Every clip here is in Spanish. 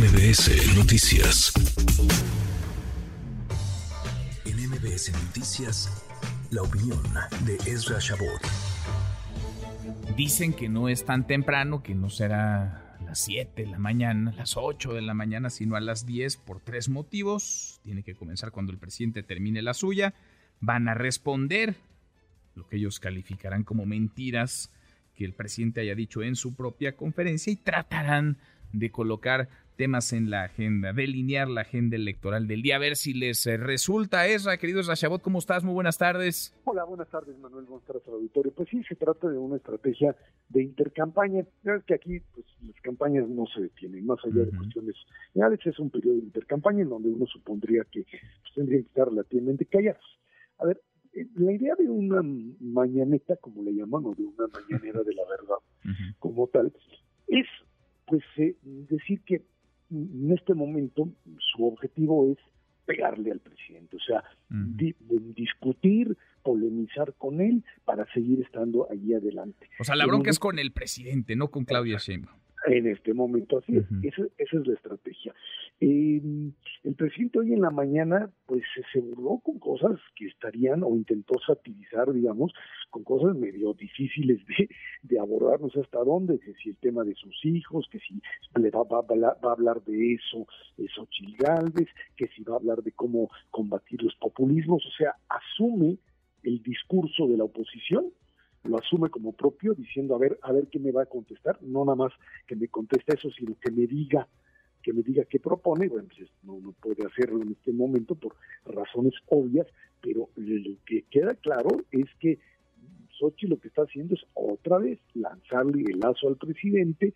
MBS Noticias. En MBS Noticias, la opinión de Ezra Shabot. Dicen que no es tan temprano, que no será a las 7 de la mañana, a las 8 de la mañana, sino a las 10 por tres motivos. Tiene que comenzar cuando el presidente termine la suya. Van a responder lo que ellos calificarán como mentiras que el presidente haya dicho en su propia conferencia y tratarán de colocar temas en la agenda, delinear la agenda electoral del día, a ver si les eh, resulta. Esra, querido Rashabot, ¿cómo estás? Muy buenas tardes. Hola, buenas tardes, Manuel. Buenas tardes al auditorio. Pues sí, se trata de una estrategia de intercampaña. Es que aquí pues, las campañas no se detienen, más allá de cuestiones reales, es un periodo de intercampaña en donde uno supondría que pues, tendrían que estar relativamente callados. A ver, eh, la idea de una mañaneta, como le llaman, o de una mañanera de la verdad, como tal, es pues eh, decir que en este momento su objetivo es pegarle al presidente, o sea, discutir, polemizar con él para seguir estando allí adelante. O sea, la bronca es con el presidente, no con Claudia Sheinbaum. En este momento, así es. Esa, es la estrategia. Eh, el presidente hoy en la mañana, pues se burló con cosas que estarían, o intentó satirizar, digamos, con cosas medio difíciles de, de abordar, no sé hasta dónde, que si el tema de sus hijos, que si le va, va, a hablar de eso, eso Galvez, que si va a hablar de cómo combatir los populismos, o sea, asume el discurso de la oposición lo asume como propio, diciendo a ver, a ver qué me va a contestar, no nada más que me conteste eso, sino que me diga, que me diga qué propone, bueno, pues no, no puede hacerlo en este momento por razones obvias, pero lo que queda claro es que Sochi lo que está haciendo es otra vez lanzarle el lazo al presidente,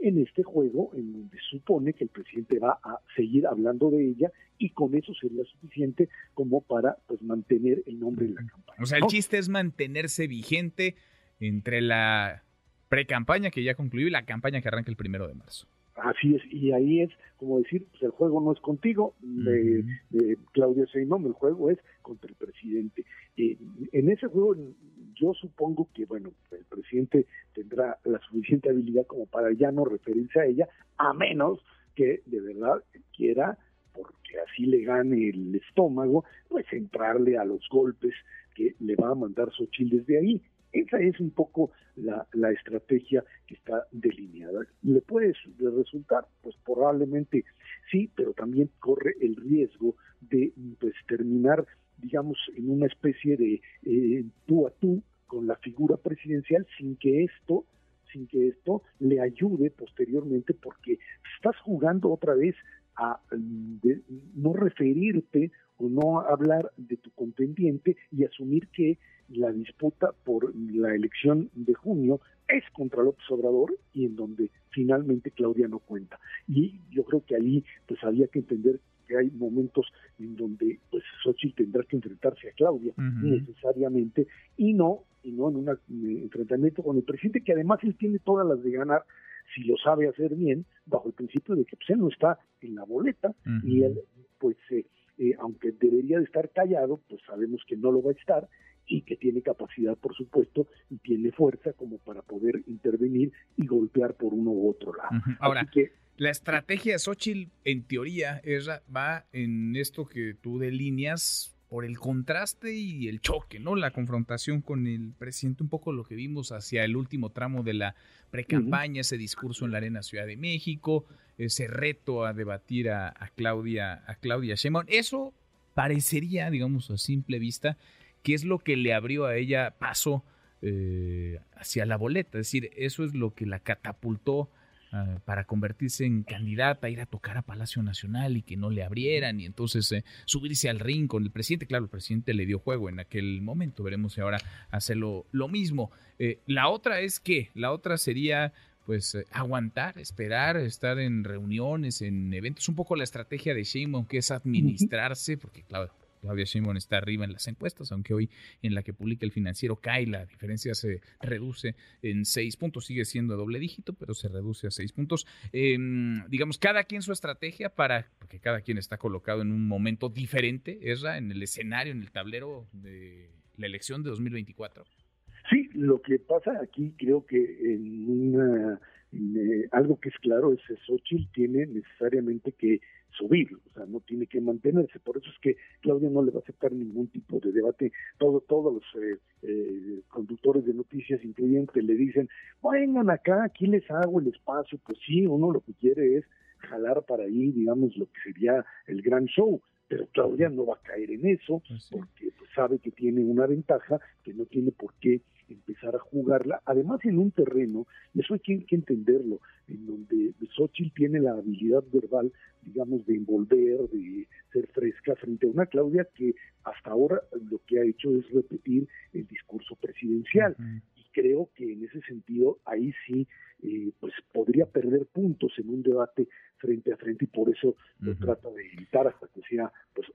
en este juego en donde supone que el presidente va a seguir hablando de ella y con eso sería suficiente como para pues mantener el nombre de la campaña. O sea, el chiste es mantenerse vigente entre la pre-campaña que ya concluyó y la campaña que arranca el primero de marzo. Así es, y ahí es como decir, pues el juego no es contigo, de, Claudia Sheinbaum, el juego es contra el presidente. Eh, en ese juego yo supongo que, bueno, el presidente tendrá la suficiente habilidad como para ya no referirse a ella, a menos que de verdad quiera, porque así le gane el estómago, pues entrarle a los golpes que le va a mandar Xochitl desde ahí. Esa es un poco la, estrategia que está delineada. ¿Le puede resultar? Pues probablemente sí, pero también corre el riesgo de pues terminar digamos, en una especie de eh, tú a tú con la figura presidencial sin que esto sin que esto le ayude posteriormente porque estás jugando otra vez a no referirte o no hablar de tu contendiente y asumir que la disputa por la elección de junio es contra López Obrador y en donde finalmente Claudia no cuenta. Y yo creo que ahí pues había que entender que hay momentos en donde pues Xochitl tendrá que enfrentarse a Claudia necesariamente y no y no en un eh, enfrentamiento con el presidente que además él tiene todas las de ganar si lo sabe hacer bien bajo el principio de que pues, él no está en la boleta y él pues eh, eh, aunque debería de estar callado pues sabemos que no lo va a estar y que tiene capacidad, por supuesto, y tiene fuerza como para poder intervenir y golpear por uno u otro lado. Ahora, que, la estrategia de Xochitl, en teoría, va en esto que tú delineas por el contraste y el choque, ¿no? La confrontación con el presidente, un poco lo que vimos hacia el último tramo de la precampaña, ese discurso en la Arena Ciudad de México, ese reto a debatir a, Claudia, a Claudia Sheinbaum. Eso parecería, digamos, a simple vista, que es lo que le abrió a ella paso eh, hacia la boleta. Es decir, eso es lo que la catapultó Ah, para convertirse en candidata, ir a tocar a Palacio Nacional y que no le abrieran y entonces eh, subirse al ring con el presidente. Claro, el presidente le dio juego en aquel momento, veremos si ahora hace lo, mismo. Eh, la otra es que, la otra sería pues eh, aguantar, esperar, estar en reuniones, en eventos, un poco la estrategia de Sheinbaum que es administrarse, porque claro, Claudia Sheinbaum está arriba en las encuestas, aunque hoy en la que publica el financiero cae, la diferencia se reduce en seis puntos, sigue siendo doble dígito, pero se reduce a seis puntos. Em, digamos, cada quien su estrategia para, porque cada quien está colocado en un momento diferente, es en el escenario, en el tablero de la elección de 2024. Sí, lo que pasa aquí creo que en una eh, algo que es claro es que Xochitl tiene necesariamente que subir, o sea, no tiene que mantenerse. Por eso es que Claudia no le va a aceptar ningún tipo de debate. Todo, todos los eh, eh, conductores de noticias incluyentes le dicen, vengan acá, aquí les hago el espacio. Pues sí, uno lo que quiere es jalar para ahí, digamos, lo que sería el gran show. Pero Claudia no va a caer en eso, pues porque sabe que tiene una ventaja que no tiene por qué empezar a jugarla, además en un terreno, y eso hay que, entenderlo, en donde Xochitl tiene la habilidad verbal, digamos, de envolver, de ser fresca frente a una Claudia que hasta ahora lo que ha hecho es repetir el discurso presidencial. Y creo que en ese sentido, ahí sí, eh, pues podría perder puntos en un debate frente a frente y por eso lo trata de evitar hasta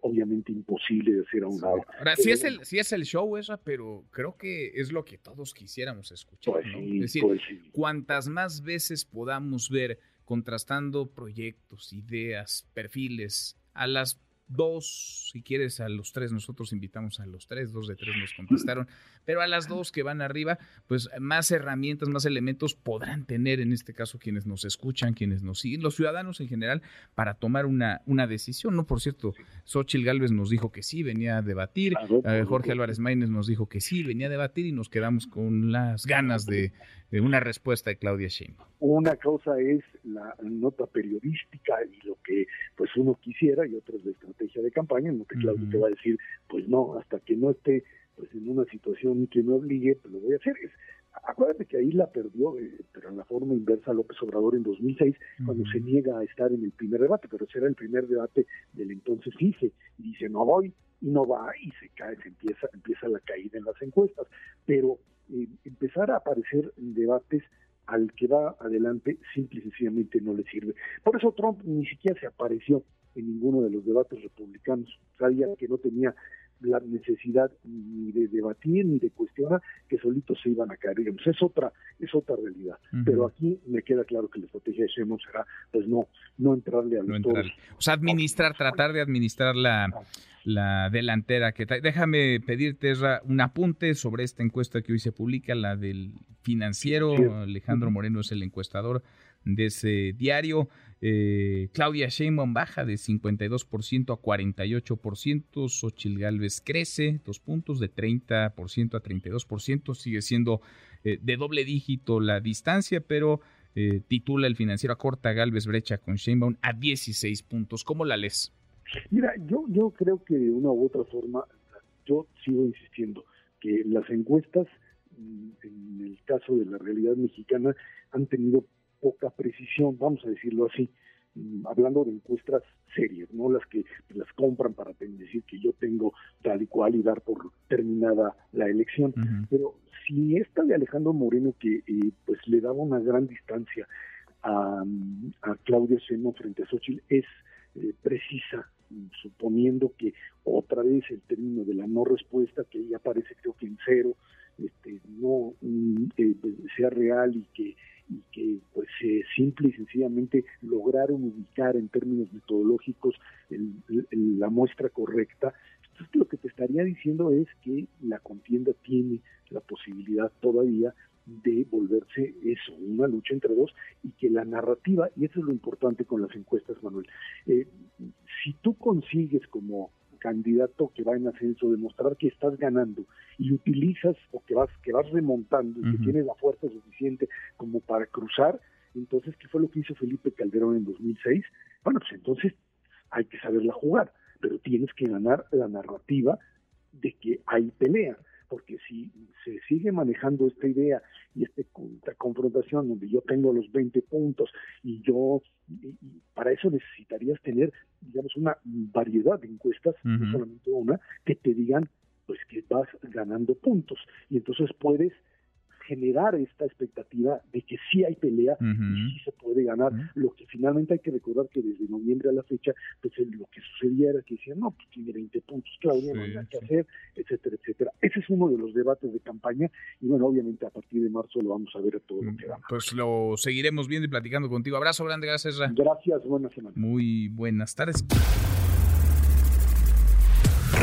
obviamente imposible de hacer a un lado. Ahora, sí es, el, sí es el show esa, pero creo que es lo que todos quisiéramos escuchar. Pues es decir, pues cuantas más veces podamos ver contrastando proyectos, ideas, perfiles, a las dos, si quieres, a los tres, nosotros invitamos a los tres, dos de tres nos contestaron, pero a las dos que van arriba, pues más herramientas, más elementos podrán tener en este caso quienes nos escuchan, quienes nos siguen, los ciudadanos en general, para tomar una, una decisión. No, por cierto, Xochil Gálvez nos dijo que sí, venía a debatir, eh, Jorge Álvarez Maínez nos dijo que sí, venía a debatir y nos quedamos con las ganas de, de una respuesta de Claudia Sheinbaum. Una cosa es la nota periodística y lo que pues uno quisiera y otra es la estrategia de campaña, no que Claudia te va a decir, pues no, hasta que no esté pues en una situación que me obligue, pues lo voy a hacer. Es, acuérdate que ahí la perdió, eh, pero en la forma inversa López Obrador en 2006, cuando se niega a estar en el primer debate, pero ese era el primer debate del entonces IFE, y dice no voy, y no va, y se cae, se empieza, empieza la caída en las encuestas. Pero eh, empezar a aparecer en debates al que va adelante simple y sencillamente no le sirve. Por eso Trump ni siquiera se apareció en ninguno de los debates republicanos. Sabía que no tenía la necesidad ni de debatir ni de cuestionar que solitos se iban a caer. Digamos, es otra, es otra realidad. Pero aquí me queda claro que la estrategia de Sheinbaum será, pues no, no entrarle a los no O sea, administrar, tratar de administrar la, la delantera que Déjame pedirte, un apunte sobre esta encuesta que hoy se publica, la del financiero. Alejandro Moreno es el encuestador de ese diario. Eh, Claudia Sheinbaum baja de 52% a 48%, Xochil Gálvez crece dos puntos de 30% a 32%, sigue siendo eh, de doble dígito la distancia, pero eh, titula el financiero a corta Galvez brecha con Sheinbaum a 16 puntos. ¿Cómo la lees? Mira, yo, yo creo que de una u otra forma, yo sigo insistiendo que las encuestas, mm, en el caso de la realidad mexicana, han tenido poca precisión, vamos a decirlo así, mm, hablando de encuestas serias, no las que las compran para decir que yo tengo tal y cual y dar por terminada la elección. Pero si esta de Alejandro Moreno, que eh, pues le daba una gran distancia a, a Claudia Seno frente a Xochitl, es eh, precisa, suponiendo que otra vez el término de la no respuesta, que ya aparece creo que en cero, este, no mm, eh, sea real y que y que pues eh, simple y sencillamente lograron ubicar en términos metodológicos la muestra correcta. Entonces lo que te estaría diciendo es que la contienda tiene la posibilidad todavía de volverse eso, una lucha entre dos, y que la narrativa, y eso es lo importante con las encuestas, Manuel, eh, si tú consigues como candidato que va en ascenso, demostrar que estás ganando y utilizas o que vas, que vas remontando y que tienes la fuerza suficiente como para cruzar, entonces, ¿qué fue lo que hizo Felipe Calderón en 2006? Bueno, pues entonces hay que saberla jugar, pero tienes que ganar la narrativa de que hay pelea porque si se sigue manejando esta idea y esta confrontación donde yo tengo los 20 puntos y yo, para eso necesitarías tener, digamos, una variedad de encuestas, no solamente una, que te digan pues que vas ganando puntos. Y entonces puedes generar esta expectativa de que sí hay pelea y sí se puede ganar. Lo que finalmente hay que recordar que desde noviembre a la fecha, pues lo que sucedía era que decían, no, pues tiene 20 puntos, Claudia, no hay nada que hacer, etcétera, etcétera. Ese es uno de los debates de campaña y bueno, obviamente a partir de marzo lo vamos a ver a todo lo que da. Pues lo seguiremos viendo y platicando contigo. Abrazo grande, gracias. Gracias, buenas semanas. Muy buenas tardes.